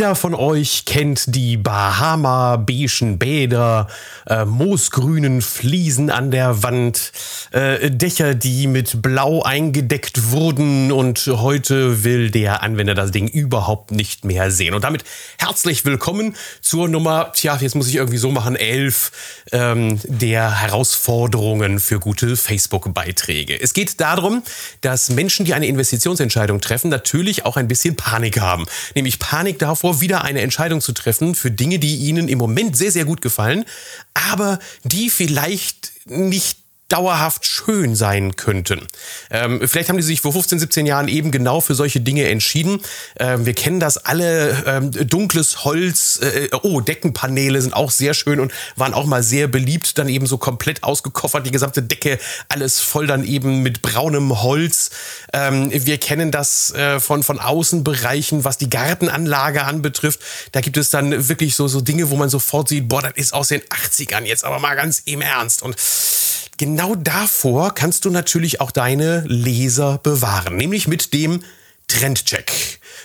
Jeder von euch kennt die Bahama-beigen Bäder, äh, moosgrünen Fliesen an der Wand, äh, Dächer, die mit Blau eingedeckt wurden und heute will der Anwender das Ding überhaupt nicht mehr sehen. Und damit herzlich willkommen zur Nummer, tja, jetzt muss ich irgendwie so machen, 11 ähm, der Herausforderungen für gute Facebook-Beiträge. Es geht darum, dass Menschen, die eine Investitionsentscheidung treffen, natürlich auch ein bisschen Panik haben. Nämlich Panik davor, davor, wieder eine Entscheidung zu treffen für Dinge, die ihnen im Moment sehr, sehr gut gefallen, aber die vielleicht nicht dauerhaft schön sein könnten. Ähm, vielleicht haben die sich vor 15, 17 Jahren eben genau für solche Dinge entschieden. Ähm, wir kennen das alle, ähm, dunkles Holz, äh, oh, Deckenpaneele sind auch sehr schön und waren auch mal sehr beliebt, dann eben so komplett ausgekoffert, die gesamte Decke, alles voll dann eben mit braunem Holz. Ähm, wir kennen das äh, von, von Außenbereichen, was die Gartenanlage anbetrifft. Da gibt es dann wirklich so, so Dinge, wo man sofort sieht, boah, das ist aus den 80ern jetzt aber mal ganz im Ernst und genau davor kannst du natürlich auch deine Leser bewahren, nämlich mit dem Trendcheck.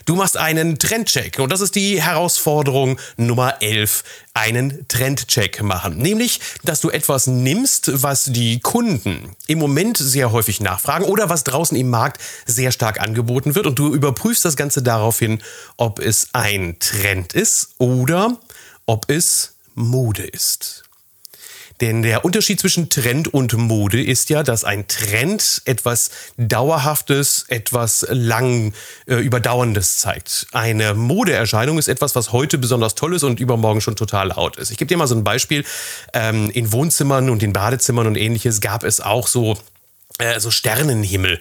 Du machst einen Trendcheck und das ist die Herausforderung Nummer 11, einen Trendcheck machen. Nämlich, dass du etwas nimmst, was die Kunden im Moment sehr häufig nachfragen oder was draußen im Markt sehr stark angeboten wird und du überprüfst das Ganze daraufhin, ob es ein Trend ist oder ob es Mode ist. Denn der Unterschied zwischen Trend und Mode ist ja, dass ein Trend etwas Dauerhaftes, etwas lang äh, Überdauerndes zeigt. Eine Modeerscheinung ist etwas, was heute besonders toll ist und übermorgen schon total out ist. Ich gebe dir mal so ein Beispiel. Ähm, in Wohnzimmern und in Badezimmern und ähnliches gab es auch so äh, so Sternenhimmel.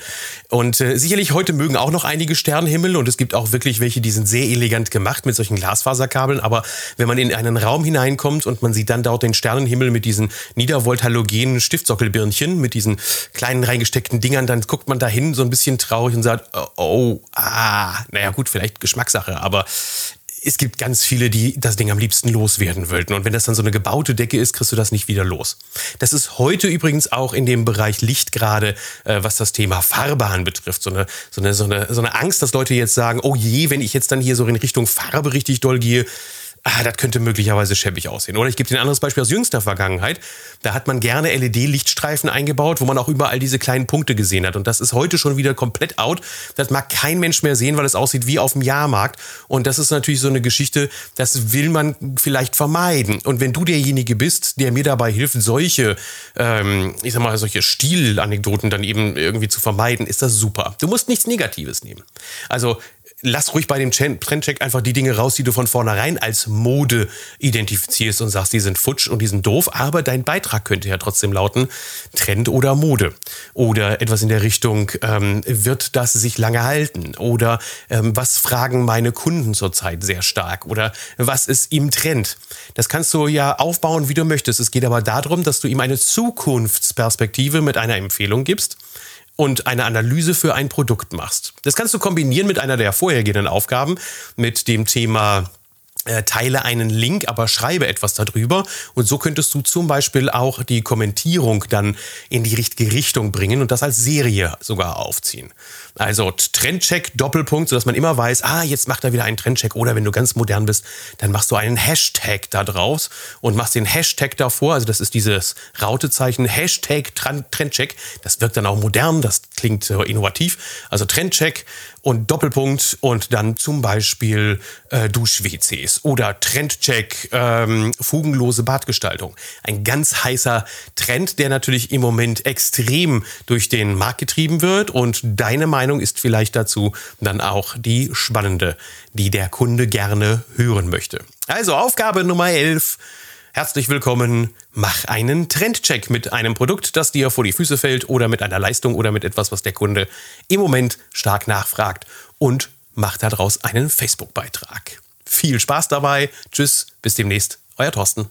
Und äh, sicherlich heute mögen auch noch einige Sternenhimmel und es gibt auch wirklich welche, die sind sehr elegant gemacht mit solchen Glasfaserkabeln. Aber wenn man in einen Raum hineinkommt und man sieht dann dort den Sternenhimmel mit diesen niedervolt-halogenen Stiftsockelbirnchen, mit diesen kleinen reingesteckten Dingern, dann guckt man dahin so ein bisschen traurig und sagt, oh, oh ah, naja gut, vielleicht Geschmackssache, aber es gibt ganz viele, die das Ding am liebsten loswerden wollten. Und wenn das dann so eine gebaute Decke ist, kriegst du das nicht wieder los. Das ist heute übrigens auch in dem Bereich Licht gerade, äh, was das Thema Farbe betrifft. So eine, so, eine, so, eine, so eine Angst, dass Leute jetzt sagen, oh je, wenn ich jetzt dann hier so in Richtung Farbe richtig doll gehe, ah, das könnte möglicherweise schäbig aussehen. Oder ich gebe dir ein anderes Beispiel aus jüngster Vergangenheit. Da hat man gerne LED-Lichtstreifen eingebaut, wo man auch überall diese kleinen Punkte gesehen hat. Und das ist heute schon wieder komplett out. Das mag kein Mensch mehr sehen, weil es aussieht wie auf dem Jahrmarkt. Und das ist natürlich so eine Geschichte, das will man vielleicht vermeiden. Und wenn du derjenige bist, der mir dabei hilft, solche, ähm, ich sag mal, solche Stilanekdoten dann eben irgendwie zu vermeiden, ist das super. Du musst nichts Negatives nehmen. Also lass ruhig bei dem Trendcheck einfach die Dinge raus, die du von vornherein als Mode identifizierst und sagst, die sind futsch und die sind doof, aber dein Beitrag könnte ja trotzdem lauten, Trend oder Mode. Oder etwas in der Richtung, ähm, wird das sich lange halten? Oder ähm, was fragen meine Kunden zurzeit sehr stark? Oder was ist im Trend? Das kannst du ja aufbauen, wie du möchtest. Es geht aber darum, dass du ihm eine Zukunftsperspektive mit einer Empfehlung gibst und eine Analyse für ein Produkt machst. Das kannst du kombinieren mit einer der vorhergehenden Aufgaben, mit dem Thema teile einen Link, aber schreibe etwas darüber. Und so könntest du zum Beispiel auch die Kommentierung dann in die richtige Richtung bringen und das als Serie sogar aufziehen. Also Trendcheck, Doppelpunkt, sodass man immer weiß, ah, jetzt macht er wieder einen Trendcheck. Oder wenn du ganz modern bist, dann machst du einen Hashtag da draus und machst den Hashtag davor. Also das ist dieses Rautezeichen, Hashtag Trendcheck. Das wirkt dann auch modern, das klingt innovativ. Also Trendcheck und Doppelpunkt und dann zum Beispiel äh, Dusch-WCs oder Trendcheck, ähm, fugenlose Badgestaltung. Ein ganz heißer Trend, der natürlich im Moment extrem durch den Markt getrieben wird und deine Meinung ist vielleicht dazu dann auch die spannende, die der Kunde gerne hören möchte. Also Aufgabe Nummer 11. Herzlich willkommen. Mach einen Trendcheck mit einem Produkt, das dir vor die Füße fällt oder mit einer Leistung oder mit etwas, was der Kunde im Moment stark nachfragt und mach daraus einen Facebook-Beitrag. Viel Spaß dabei. Tschüss, bis demnächst. Euer Thorsten.